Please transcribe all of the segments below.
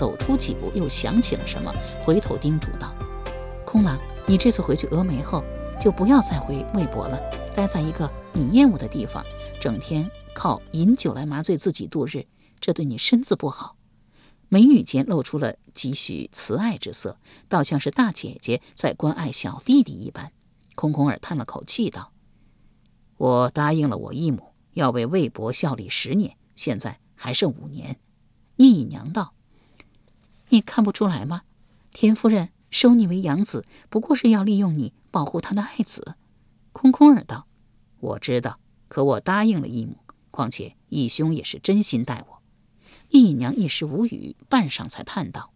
走出几步，又想起了什么，回头叮嘱道：“空郎，你这次回去峨眉后，就不要再回魏国了，待在一个你厌恶的地方，整天靠饮酒来麻醉自己度日，这对你身子不好。”眉宇间露出了几许慈爱之色，倒像是大姐姐在关爱小弟弟一般。空空儿叹了口气道：“我答应了我义母，要为魏国效力十年，现在还剩五年。”聂隐娘道。你看不出来吗？田夫人收你为养子，不过是要利用你保护她的爱子。空空儿道：“我知道，可我答应了义母。况且义兄也是真心待我。”义娘一时无语，半晌才叹道：“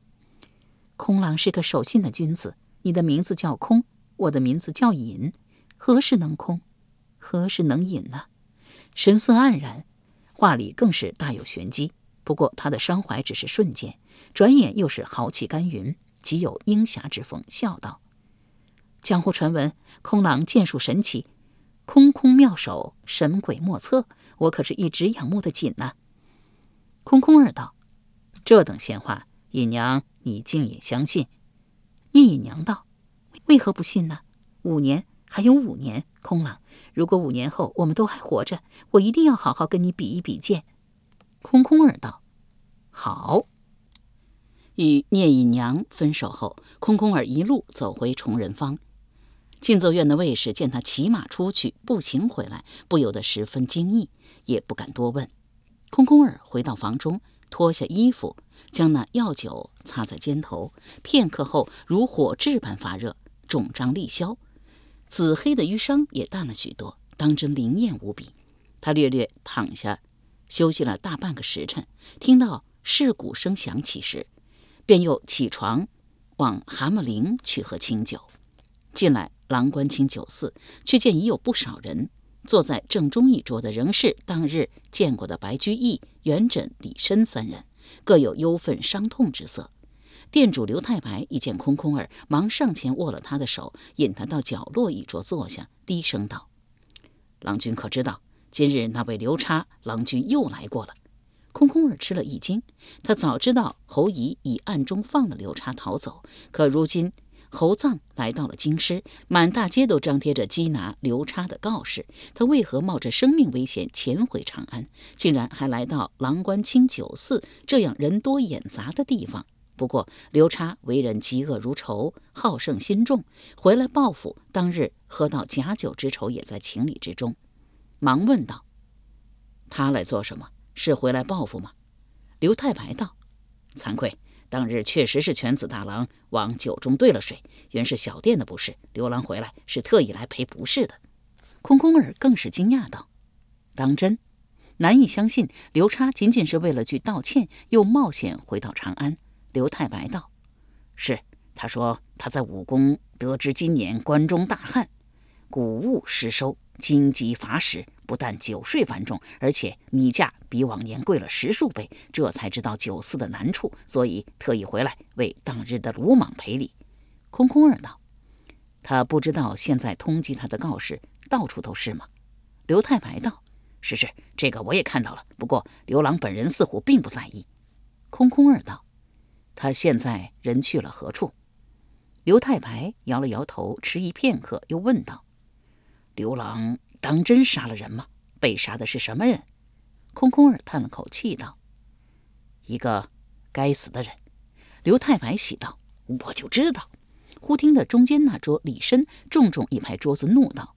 空郎是个守信的君子。你的名字叫空，我的名字叫隐，何时能空？何时能隐呢？”神色黯然，话里更是大有玄机。不过他的伤怀只是瞬间，转眼又是豪气干云，极有英侠之风，笑道：“江湖传闻空狼剑术神奇，空空妙手，神鬼莫测，我可是一直仰慕的紧呐。”空空儿道：“这等闲话，隐娘你竟也相信？”聂隐娘道：“为何不信呢？五年还有五年，空狼，如果五年后我们都还活着，我一定要好好跟你比一比剑。”空空儿道：“好。”与聂隐娘分手后，空空儿一路走回崇仁坊。静奏院的卫士见他骑马出去，步行回来，不由得十分惊异，也不敢多问。空空儿回到房中，脱下衣服，将那药酒擦在肩头，片刻后如火炙般发热，肿胀立消，紫黑的瘀伤也淡了许多，当真灵验无比。他略略躺下。休息了大半个时辰，听到市鼓声响起时，便又起床往蛤蟆陵去喝清酒。进来郎官清酒肆，却见已有不少人坐在正中一桌的，仍是当日见过的白居易、元稹、李绅三人，各有忧愤伤痛之色。店主刘太白一见空空儿，忙上前握了他的手，引他到角落一桌坐下，低声道：“郎君可知道？”今日那位刘叉郎君又来过了，空空儿吃了一惊。他早知道侯乙已暗中放了刘叉逃走，可如今侯臧来到了京师，满大街都张贴着缉拿刘叉的告示，他为何冒着生命危险潜回长安，竟然还来到郎官清酒肆这样人多眼杂的地方？不过刘叉为人嫉恶如仇，好胜心重，回来报复，当日喝到假酒之仇也在情理之中。忙问道：“他来做什么？是回来报复吗？”刘太白道：“惭愧，当日确实是犬子大郎往酒中兑了水，原是小店的不是。刘郎回来是特意来赔不是的。”空空儿更是惊讶道：“当真？难以相信，刘叉仅仅是为了去道歉，又冒险回到长安。”刘太白道：“是，他说他在武功得知今年关中大旱，谷物失收，荆棘乏食。”不但酒税繁重，而且米价比往年贵了十数倍，这才知道酒肆的难处，所以特意回来为当日的鲁莽赔礼。空空儿道：“他不知道现在通缉他的告示到处都是吗？”刘太白道：“是是，这个我也看到了。不过刘郎本人似乎并不在意。”空空儿道：“他现在人去了何处？”刘太白摇了摇头，迟疑片刻，又问道：“刘郎？”当真杀了人吗？被杀的是什么人？空空儿叹了口气道：“一个该死的人。”刘太白喜道：“我就知道。”忽听得中间那桌李绅重重一拍桌子，怒道：“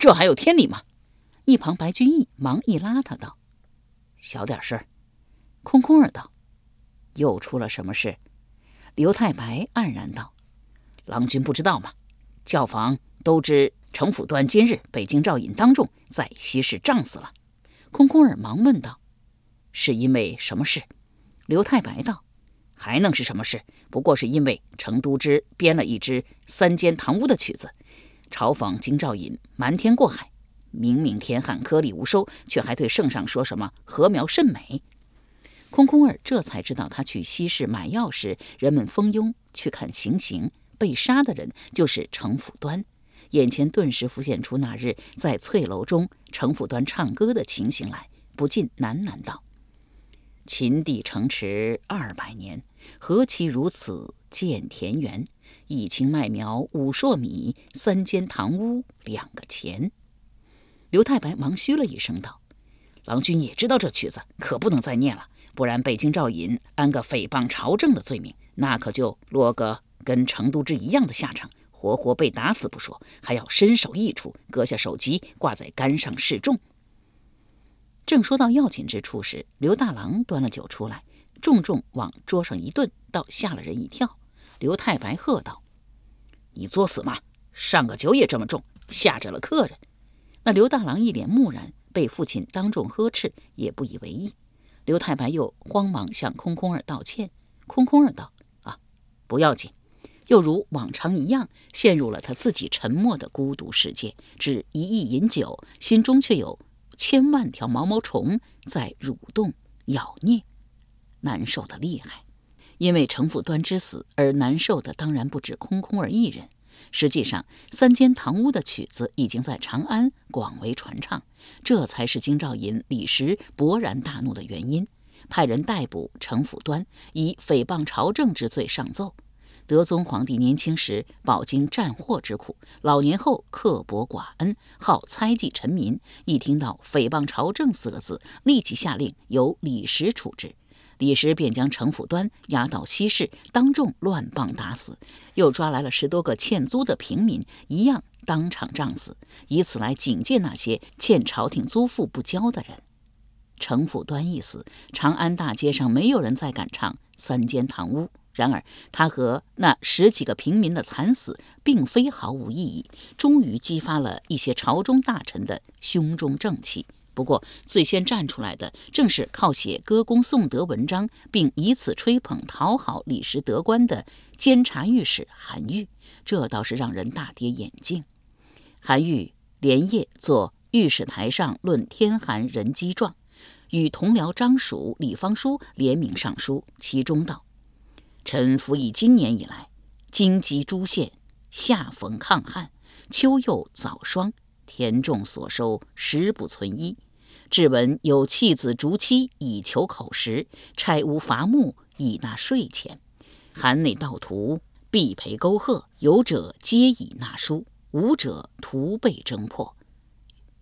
这还有天理吗？”一旁白居易忙一拉他道：“小点声。”空空儿道：“又出了什么事？”刘太白黯然道：“郎君不知道吗？教坊都知程府端今日被京兆尹当众在西市杖死了。”空空儿忙问道：“是因为什么事？”刘太白道。还能是什么事？不过是因为程都知编了一支《三间堂屋》的曲子，嘲讽京兆尹瞒天过海，明明天旱颗粒无收，却还对圣上说什么禾苗甚美。空空儿这才知道，他去西市买药时，人们蜂拥去看行刑，被杀的人就是程府端。眼前顿时浮现出那日在翠楼中程府端唱歌的情形来，不禁喃喃道。秦地城池二百年，何其如此见田园？一顷麦苗五硕米，三间堂屋两个钱。刘太白忙嘘了一声道：“郎君也知道这曲子，可不能再念了，不然北京赵尹安个诽谤朝政的罪名，那可就落个跟程都知一样的下场，活活被打死不说，还要身首异处，割下首级挂在杆上示众。”正说到要紧之处时，刘大郎端了酒出来，重重往桌上一顿，倒吓了人一跳。刘太白喝道：“你作死吗？上个酒也这么重，吓着了客人。”那刘大郎一脸木然，被父亲当众呵斥，也不以为意。刘太白又慌忙向空空儿道歉。空空儿道：“啊，不要紧。”又如往常一样，陷入了他自己沉默的孤独世界，只一意饮酒，心中却有。千万条毛毛虫在蠕动、咬啮，难受的厉害。因为程府端之死而难受的，当然不止空空儿一人。实际上，三间堂屋的曲子已经在长安广为传唱，这才是京兆尹李时勃然大怒的原因，派人逮捕程府端，以诽谤朝政之罪上奏。德宗皇帝年轻时饱经战祸之苦，老年后刻薄寡恩，好猜忌臣民。一听到“诽谤朝政”四个字，立即下令由李时处置。李时便将程府端押到西市，当众乱棒打死，又抓来了十多个欠租的平民，一样当场杖死，以此来警戒那些欠朝廷租赋不交的人。程府端一死，长安大街上没有人再敢唱《三间堂屋》。然而，他和那十几个平民的惨死，并非毫无意义，终于激发了一些朝中大臣的胸中正气。不过，最先站出来的，正是靠写歌功颂德文章，并以此吹捧讨好李时得官的监察御史韩愈，这倒是让人大跌眼镜。韩愈连夜坐御史台上论天寒人饥状，与同僚张蜀、李方书联名上书，其中道。臣服役今年以来，荆棘诸县，夏逢抗旱，秋又早霜，田种所收食不存一。至闻有弃子逐妻以求口食，拆屋伐木以纳税钱。函内盗徒必赔沟壑，有者皆以纳书，无者徒被征破。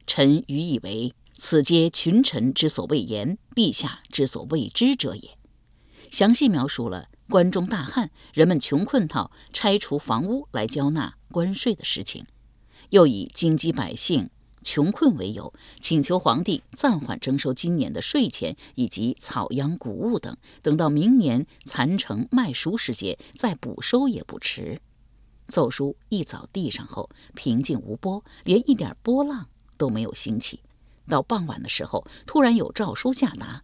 臣愚以为，此皆群臣之所未言，陛下之所未知者也。详细描述了。关中大旱，人们穷困到拆除房屋来交纳关税的事情，又以京畿百姓穷困为由，请求皇帝暂缓征收今年的税钱以及草秧谷物等，等到明年蚕城麦熟时节再补收也不迟。奏书一早递上后，平静无波，连一点波浪都没有兴起。到傍晚的时候，突然有诏书下达。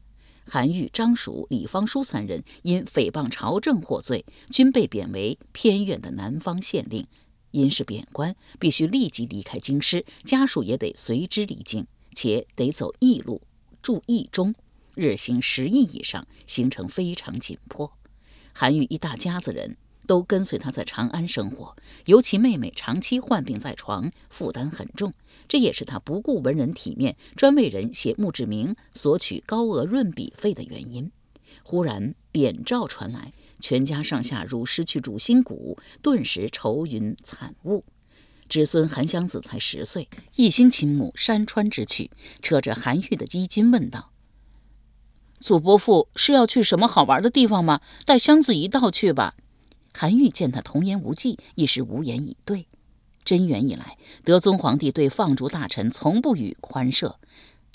韩愈、张蜀、李方叔三人因诽谤朝政获罪，均被贬为偏远的南方县令。因是贬官，必须立即离开京师，家属也得随之离京，且得走驿路，住驿中，日行十亿以上，行程非常紧迫。韩愈一大家子人。都跟随他在长安生活，尤其妹妹长期患病在床，负担很重。这也是他不顾文人体面，专为人写墓志铭，索取高额润笔费的原因。忽然贬诏传来，全家上下如失去主心骨，顿时愁云惨雾。侄孙韩湘子才十岁，一心倾慕山川之趣，扯着韩愈的衣襟问道：“祖伯父是要去什么好玩的地方吗？带湘子一道去吧。韩愈见他童言无忌，一时无言以对。贞元以来，德宗皇帝对放逐大臣从不予宽赦。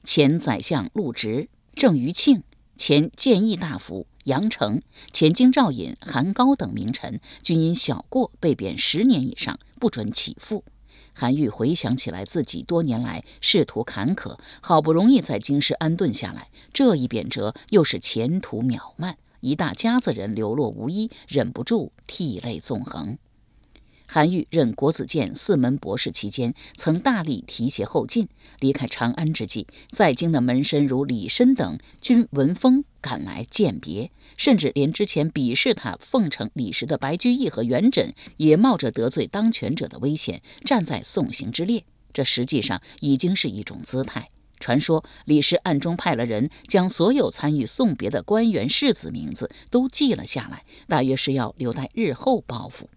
前宰相陆直、郑余庆，前谏议大夫杨成，前京兆尹韩高等名臣，均因小过被贬十年以上，不准起复。韩愈回想起来，自己多年来仕途坎坷，好不容易在京师安顿下来，这一贬谪又是前途渺漫，一大家子人流落无依，忍不住涕泪纵横。韩愈任国子监四门博士期间，曾大力提携后进。离开长安之际，在京的门生如李绅等，均闻风赶来饯别，甚至连之前鄙视他奉承李时的白居易和元稹，也冒着得罪当权者的危险，站在送行之列。这实际上已经是一种姿态。传说李氏暗中派了人，将所有参与送别的官员士子名字都记了下来，大约是要留待日后报复。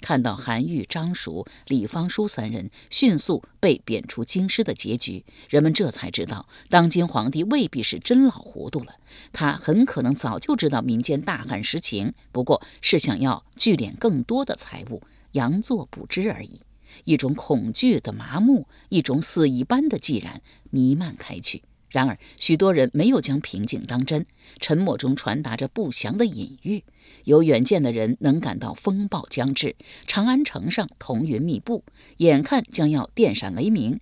看到韩愈、张蜀、李方叔三人迅速被贬出京师的结局，人们这才知道，当今皇帝未必是真老糊涂了，他很可能早就知道民间大旱实情，不过是想要聚敛更多的财物，佯作不知而已。一种恐惧的麻木，一种死一般的寂然弥漫开去。然而，许多人没有将平静当真，沉默中传达着不祥的隐喻。有远见的人能感到风暴将至，长安城上彤云密布，眼看将要电闪雷鸣，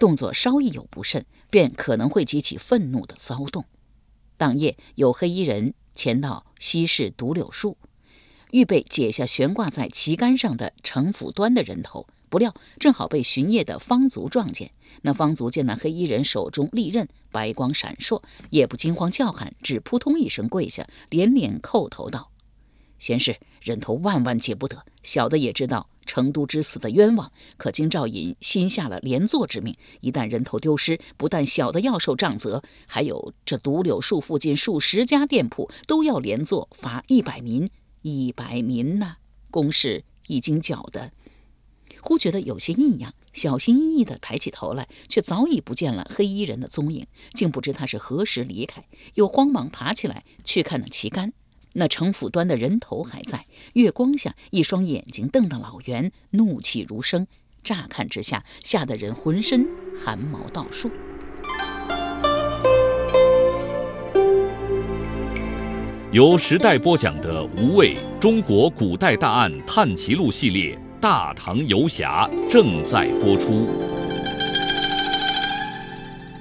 动作稍一有不慎，便可能会激起愤怒的骚动。当夜，有黑衣人潜到西市独柳树，预备解下悬挂在旗杆上的城府端的人头。不料正好被巡夜的方卒撞见。那方卒见那黑衣人手中利刃白光闪烁，也不惊慌叫喊，只扑通一声跪下，连连叩头道：“贤士，人头万万解不得。小的也知道成都之死的冤枉，可京兆尹新下了连坐之命，一旦人头丢失，不但小的要受杖责，还有这独柳树附近数十家店铺都要连坐罚一百民。一百民呐，公事已经缴的。”忽觉得有些异样，小心翼翼地抬起头来，却早已不见了黑衣人的踪影，竟不知他是何时离开。又慌忙爬起来去看那旗杆，那城府端的人头还在，月光下一双眼睛瞪得老圆，怒气如生。乍看之下，吓得人浑身汗毛倒竖。由时代播讲的《无畏中国古代大案探奇录》系列。大唐游侠正在播出。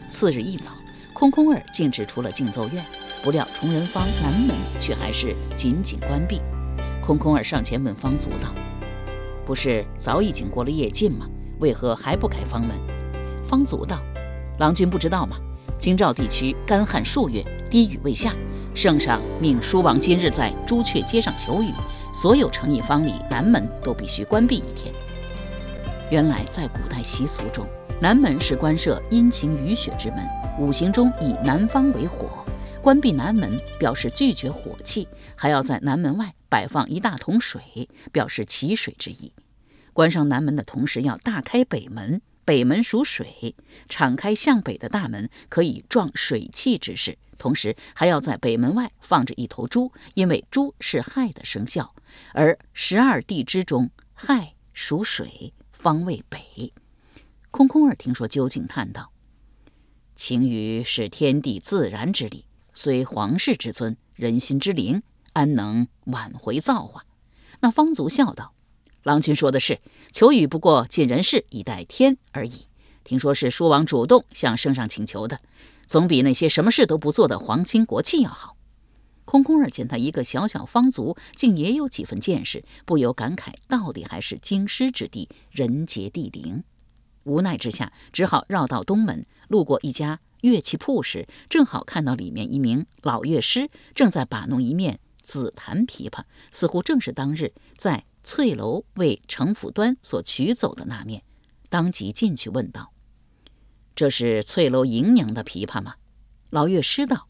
次日一早，空空儿径直出了静奏院，不料崇仁坊南门却还是紧紧关闭。空空儿上前问方卒道：“不是早已经过了夜禁吗？为何还不开方门？”方卒道：“郎君不知道吗？京兆地区干旱数月，滴雨未下，圣上命书王今日在朱雀街上求雨。”所有诚意坊里南门都必须关闭一天。原来在古代习俗中，南门是关设阴晴雨雪之门，五行中以南方为火，关闭南门表示拒绝火气，还要在南门外摆放一大桶水，表示祈水之意。关上南门的同时，要大开北门，北门属水，敞开向北的大门可以壮水气之势。同时还要在北门外放着一头猪，因为猪是亥的生肖，而十二地支中亥属水，方位北。空空儿听说，究竟叹道：“晴雨是天地自然之理，虽皇室之尊，人心之灵，安能挽回造化？”那方族笑道：“郎君说的是，求雨不过尽人事以待天而已。听说是书王主动向圣上请求的。”总比那些什么事都不做的皇亲国戚要好。空空儿见他一个小小方族，竟也有几分见识，不由感慨：到底还是京师之地，人杰地灵。无奈之下，只好绕到东门，路过一家乐器铺时，正好看到里面一名老乐师正在把弄一面紫檀琵琶，似乎正是当日在翠楼为程府端所取走的那面，当即进去问道。这是翠楼迎娘的琵琶吗？老乐师道：“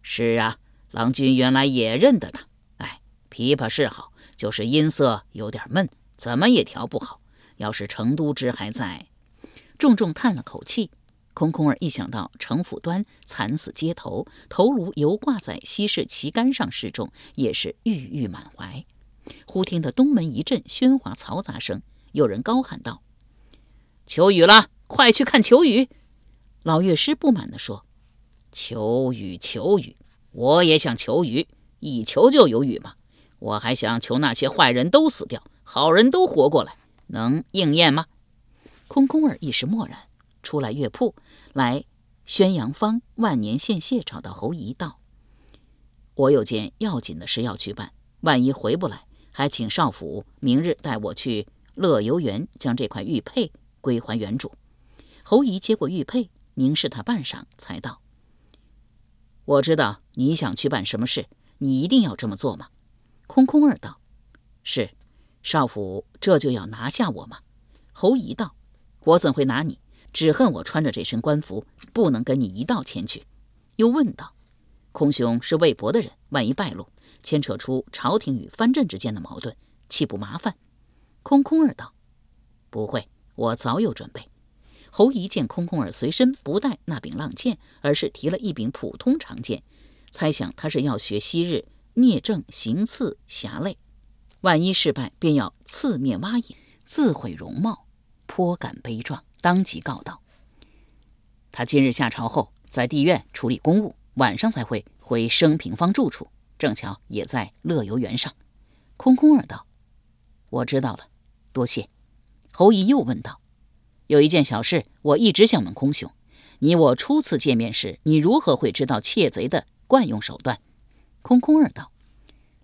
是啊，郎君原来也认得他。哎，琵琶是好，就是音色有点闷，怎么也调不好。要是成都之还在……”重重叹了口气。空空儿一想到程辅端惨死街头，头颅犹挂在西市旗杆上示众，也是郁郁满怀。忽听得东门一阵喧哗嘈杂声，有人高喊道：“求雨了，快去看求雨！”老乐师不满地说：“求雨，求雨，我也想求雨，一求就有雨嘛。我还想求那些坏人都死掉，好人都活过来，能应验吗？”空空儿一时默然，出来乐铺，来宣阳坊万年献谢，找到侯姨道：“我有件要紧的事要去办，万一回不来。”还请少府明日带我去乐游园，将这块玉佩归还原主。侯姨接过玉佩，凝视他半晌，才道：“我知道你想去办什么事，你一定要这么做吗？”空空儿道：“是。”少府这就要拿下我吗？侯姨道：“我怎会拿你？只恨我穿着这身官服，不能跟你一道前去。”又问道：“空兄是魏博的人，万一败露？”牵扯出朝廷与藩镇之间的矛盾，岂不麻烦？空空儿道：“不会，我早有准备。”侯姨见空空儿随身不带那柄浪剑，而是提了一柄普通长剑，猜想他是要学昔日聂政行刺侠类，万一失败，便要刺面挖眼，自毁容貌，颇感悲壮，当即告道：“他今日下朝后，在地院处理公务，晚上才会回升平坊住处。”正巧也在乐游园上，空空儿道：“我知道了，多谢。”侯姨又问道：“有一件小事，我一直想问空兄，你我初次见面时，你如何会知道窃贼的惯用手段？”空空儿道：“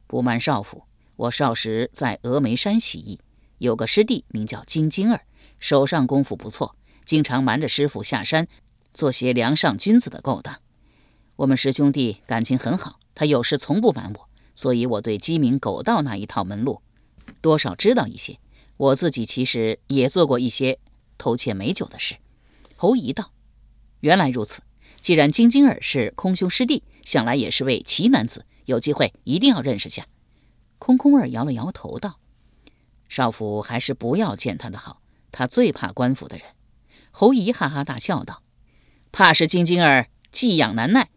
不瞒少府，我少时在峨眉山习艺，有个师弟名叫金晶儿，手上功夫不错，经常瞒着师傅下山，做些梁上君子的勾当。我们师兄弟感情很好。”他有时从不瞒我，所以我对鸡鸣狗盗那一套门路多少知道一些。我自己其实也做过一些偷窃美酒的事。侯姨道：“原来如此。既然金晶儿是空兄师弟，想来也是位奇男子，有机会一定要认识下。”空空儿摇了摇头道：“少府还是不要见他的好，他最怕官府的人。”侯姨哈哈大笑道：“怕是金晶儿寄养难耐。”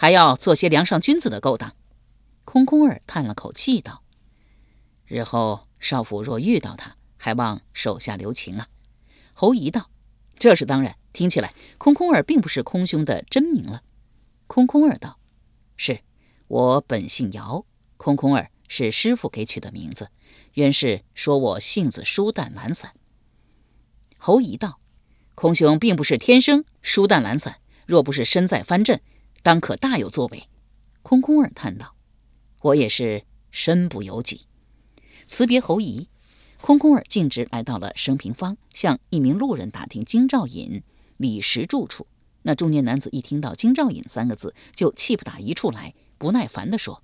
还要做些梁上君子的勾当。空空儿叹了口气道：“日后少府若遇到他，还望手下留情啊。”侯姨道：“这是当然。听起来，空空儿并不是空兄的真名了。”空空儿道：“是我本姓姚，空空儿是师傅给取的名字，原是说我性子疏淡懒散。”侯姨道：“空兄并不是天生疏淡懒散，若不是身在藩镇。”当可大有作为，空空儿叹道：“我也是身不由己。”辞别侯姨，空空儿径直来到了升平坊，向一名路人打听京兆尹李石住处。那中年男子一听到“京兆尹”三个字，就气不打一处来，不耐烦地说：“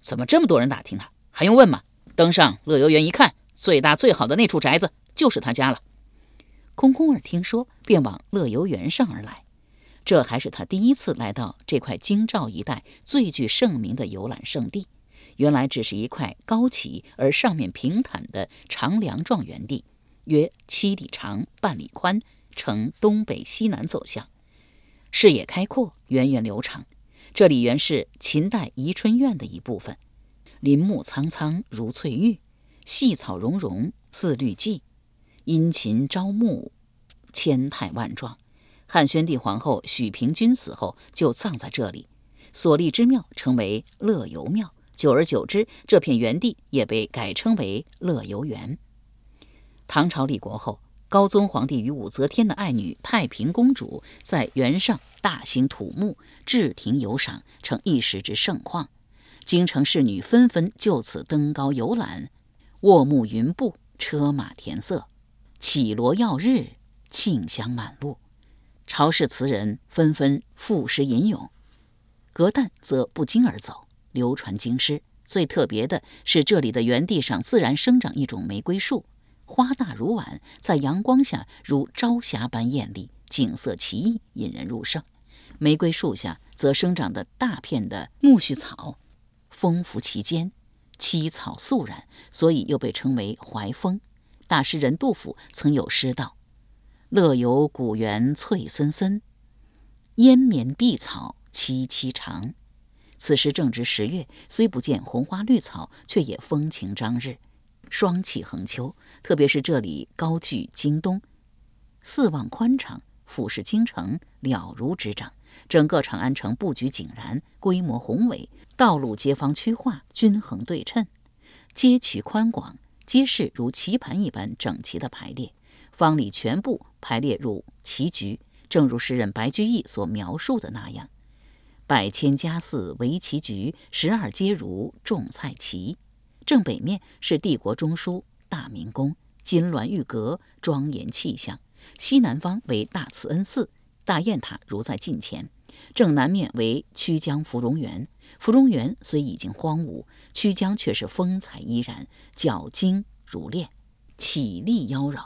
怎么这么多人打听他？还用问吗？登上乐游园一看，最大最好的那处宅子就是他家了。”空空儿听说，便往乐游园上而来。这还是他第一次来到这块京兆一带最具盛名的游览胜地。原来只是一块高起而上面平坦的长梁状园地，约七里长、半里宽，呈东北西南走向，视野开阔，源远流长。这里原是秦代宜春院的一部分，林木苍苍如翠玉，细草茸茸似绿蓟，殷勤朝暮，千态万状。汉宣帝皇后许平君死后，就葬在这里，所立之庙称为乐游庙。久而久之，这片园地也被改称为乐游园。唐朝立国后，高宗皇帝与武则天的爱女太平公主在园上大兴土木，置亭游赏，成一时之盛况。京城侍女纷纷就此登高游览，卧木云步，车马填色，绮罗耀日，沁香满路。朝士词人纷纷赋诗吟咏，隔旦则不胫而走，流传京师。最特别的是，这里的原地上自然生长一种玫瑰树，花大如碗，在阳光下如朝霞般艳丽，景色奇异，引人入胜。玫瑰树下则生长的大片的苜蓿草，丰富其间，七草素然，所以又被称为怀风。大诗人杜甫曾有诗道。乐游古园翠森森，烟绵碧草萋萋长。此时正值十月，虽不见红花绿草，却也风情张日，霜气横秋。特别是这里高踞京东，四望宽敞，俯视京城，了如指掌。整个长安城布局井然，规模宏伟，道路街坊区划均衡对称，街渠宽广，街市如棋盘一般整齐的排列，坊里全部排列入棋局，正如诗人白居易所描述的那样。百千家寺围棋局，十二街如种菜畦。正北面是帝国中枢大明宫，金銮玉阁，庄严气象。西南方为大慈恩寺，大雁塔如在近前。正南面为曲江芙蓉园，芙蓉园虽已经荒芜，曲江却是风采依然，皎晶如炼，绮丽妖娆。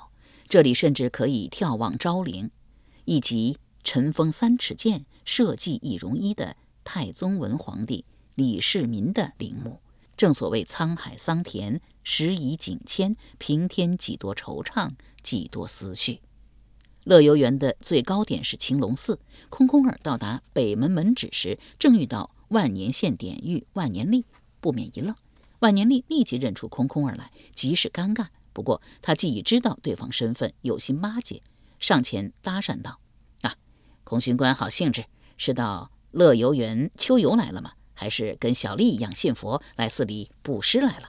这里甚至可以眺望昭陵，以及。尘封三尺剑，社稷一荣一的太宗文皇帝李世民的陵墓。正所谓沧海桑田，时移景迁，平添几多惆怅，几多思绪。乐游原的最高点是青龙寺。空空儿到达北门门址时，正遇到万年县典狱万年历，不免一愣。万年历立即认出空空儿来，极是尴尬。不过他既已知道对方身份，有心巴结，上前搭讪道。洪巡官好兴致，是到乐游园秋游来了吗？还是跟小丽一样信佛来寺里布施来了？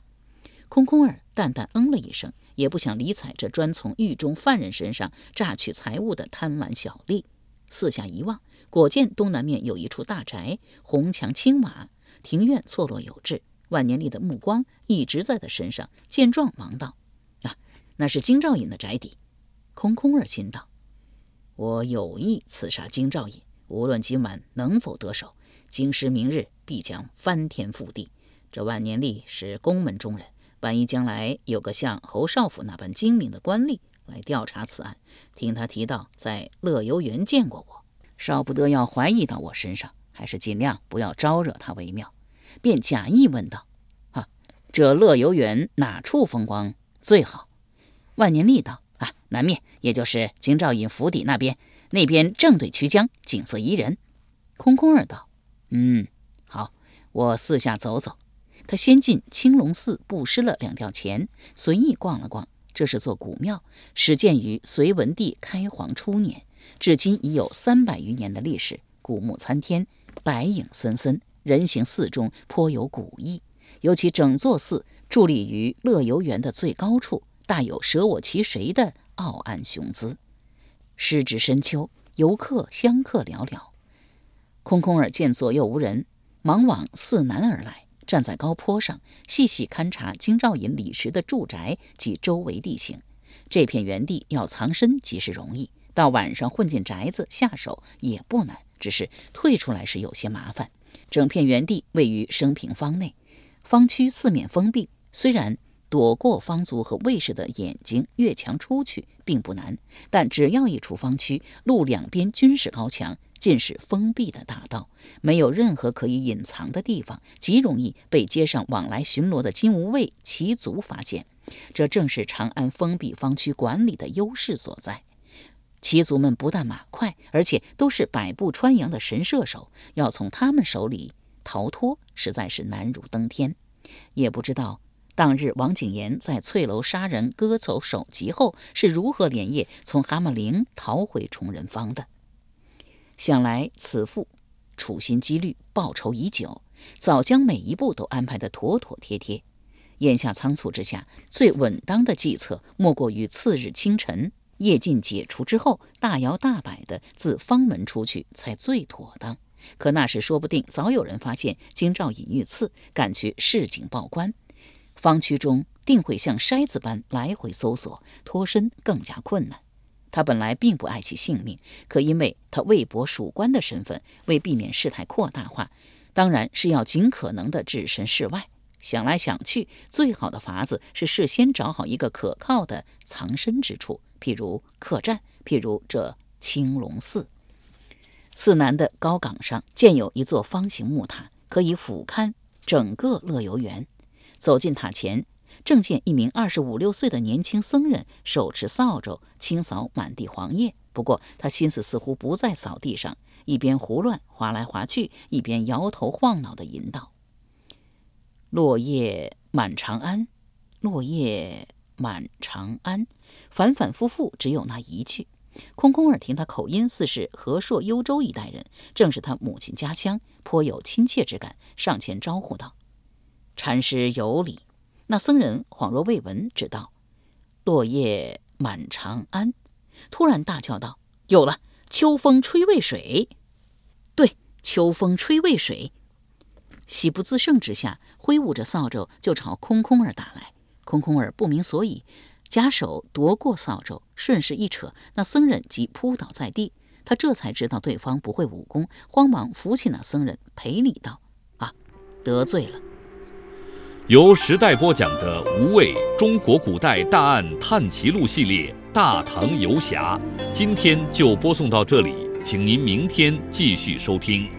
空空儿淡淡嗯了一声，也不想理睬这专从狱中犯人身上榨取财物的贪婪小丽。四下一望，果见东南面有一处大宅，红墙青瓦，庭院错落有致。万年历的目光一直在他身上，见状忙道：“啊，那是京兆尹的宅邸。”空空儿心道。我有意刺杀京兆尹，无论今晚能否得手，京师明日必将翻天覆地。这万年历是宫门中人，万一将来有个像侯少府那般精明的官吏来调查此案，听他提到在乐游园见过我，少不得要怀疑到我身上，还是尽量不要招惹他为妙。便假意问道：“啊，这乐游园哪处风光最好？”万年历道。南面，也就是京兆尹府邸那边，那边正对曲江，景色宜人。空空儿道：“嗯，好，我四下走走。”他先进青龙寺布施了两吊钱，随意逛了逛。这是座古庙，始建于隋文帝开皇初年，至今已有三百余年的历史。古木参天，白影森森，人行寺中颇有古意。尤其整座寺伫立于乐游园的最高处，大有舍我其谁的。傲岸雄姿，时值深秋，游客香客寥寥。空空儿见左右无人，忙往寺南而来，站在高坡上，细细勘察京兆尹李时的住宅及周围地形。这片园地要藏身即是容易，到晚上混进宅子下手也不难，只是退出来时有些麻烦。整片园地位于升平坊内，坊区四面封闭，虽然。躲过方族和卫士的眼睛，越墙出去并不难。但只要一出方区，路两边均是高墙，尽是封闭的大道，没有任何可以隐藏的地方，极容易被街上往来巡逻的金吾卫骑卒发现。这正是长安封闭方区管理的优势所在。骑卒们不但马快，而且都是百步穿杨的神射手，要从他们手里逃脱，实在是难如登天。也不知道。当日，王景言在翠楼杀人、割走首级后，是如何连夜从蛤蟆陵逃回崇仁坊的？想来此妇处心积虑、报仇已久，早将每一步都安排得妥妥帖帖。眼下仓促之下，最稳当的计策，莫过于次日清晨夜禁解除之后，大摇大摆地自方门出去，才最妥当。可那时说不定早有人发现京兆尹遇刺，赶去市井报官。方区中定会像筛子般来回搜索，脱身更加困难。他本来并不爱惜性命，可因为他魏博属官的身份，为避免事态扩大化，当然是要尽可能的置身事外。想来想去，最好的法子是事先找好一个可靠的藏身之处，譬如客栈，譬如这青龙寺。寺南的高岗上建有一座方形木塔，可以俯瞰整个乐游园。走进塔前，正见一名二十五六岁的年轻僧人手持扫帚清扫满地黄叶，不过他心思似乎不在扫地上，一边胡乱划来划去，一边摇头晃脑地吟道：“落叶满长安，落叶满长安。”反反复复，只有那一句。空空耳听他口音，似是和硕幽州一带人，正是他母亲家乡，颇有亲切之感，上前招呼道：“禅师有礼。”那僧人恍若未闻，只道：“落叶满长安。”突然大叫道：“有了！秋风吹渭水。”对，秋风吹渭水。喜不自胜之下，挥舞着扫帚就朝空空儿打来。空空儿不明所以。假手夺过扫帚，顺势一扯，那僧人即扑倒在地。他这才知道对方不会武功，慌忙扶起那僧人，赔礼道：“啊，得罪了。”由时代播讲的《无畏中国古代大案探奇录》系列《大唐游侠》，今天就播送到这里，请您明天继续收听。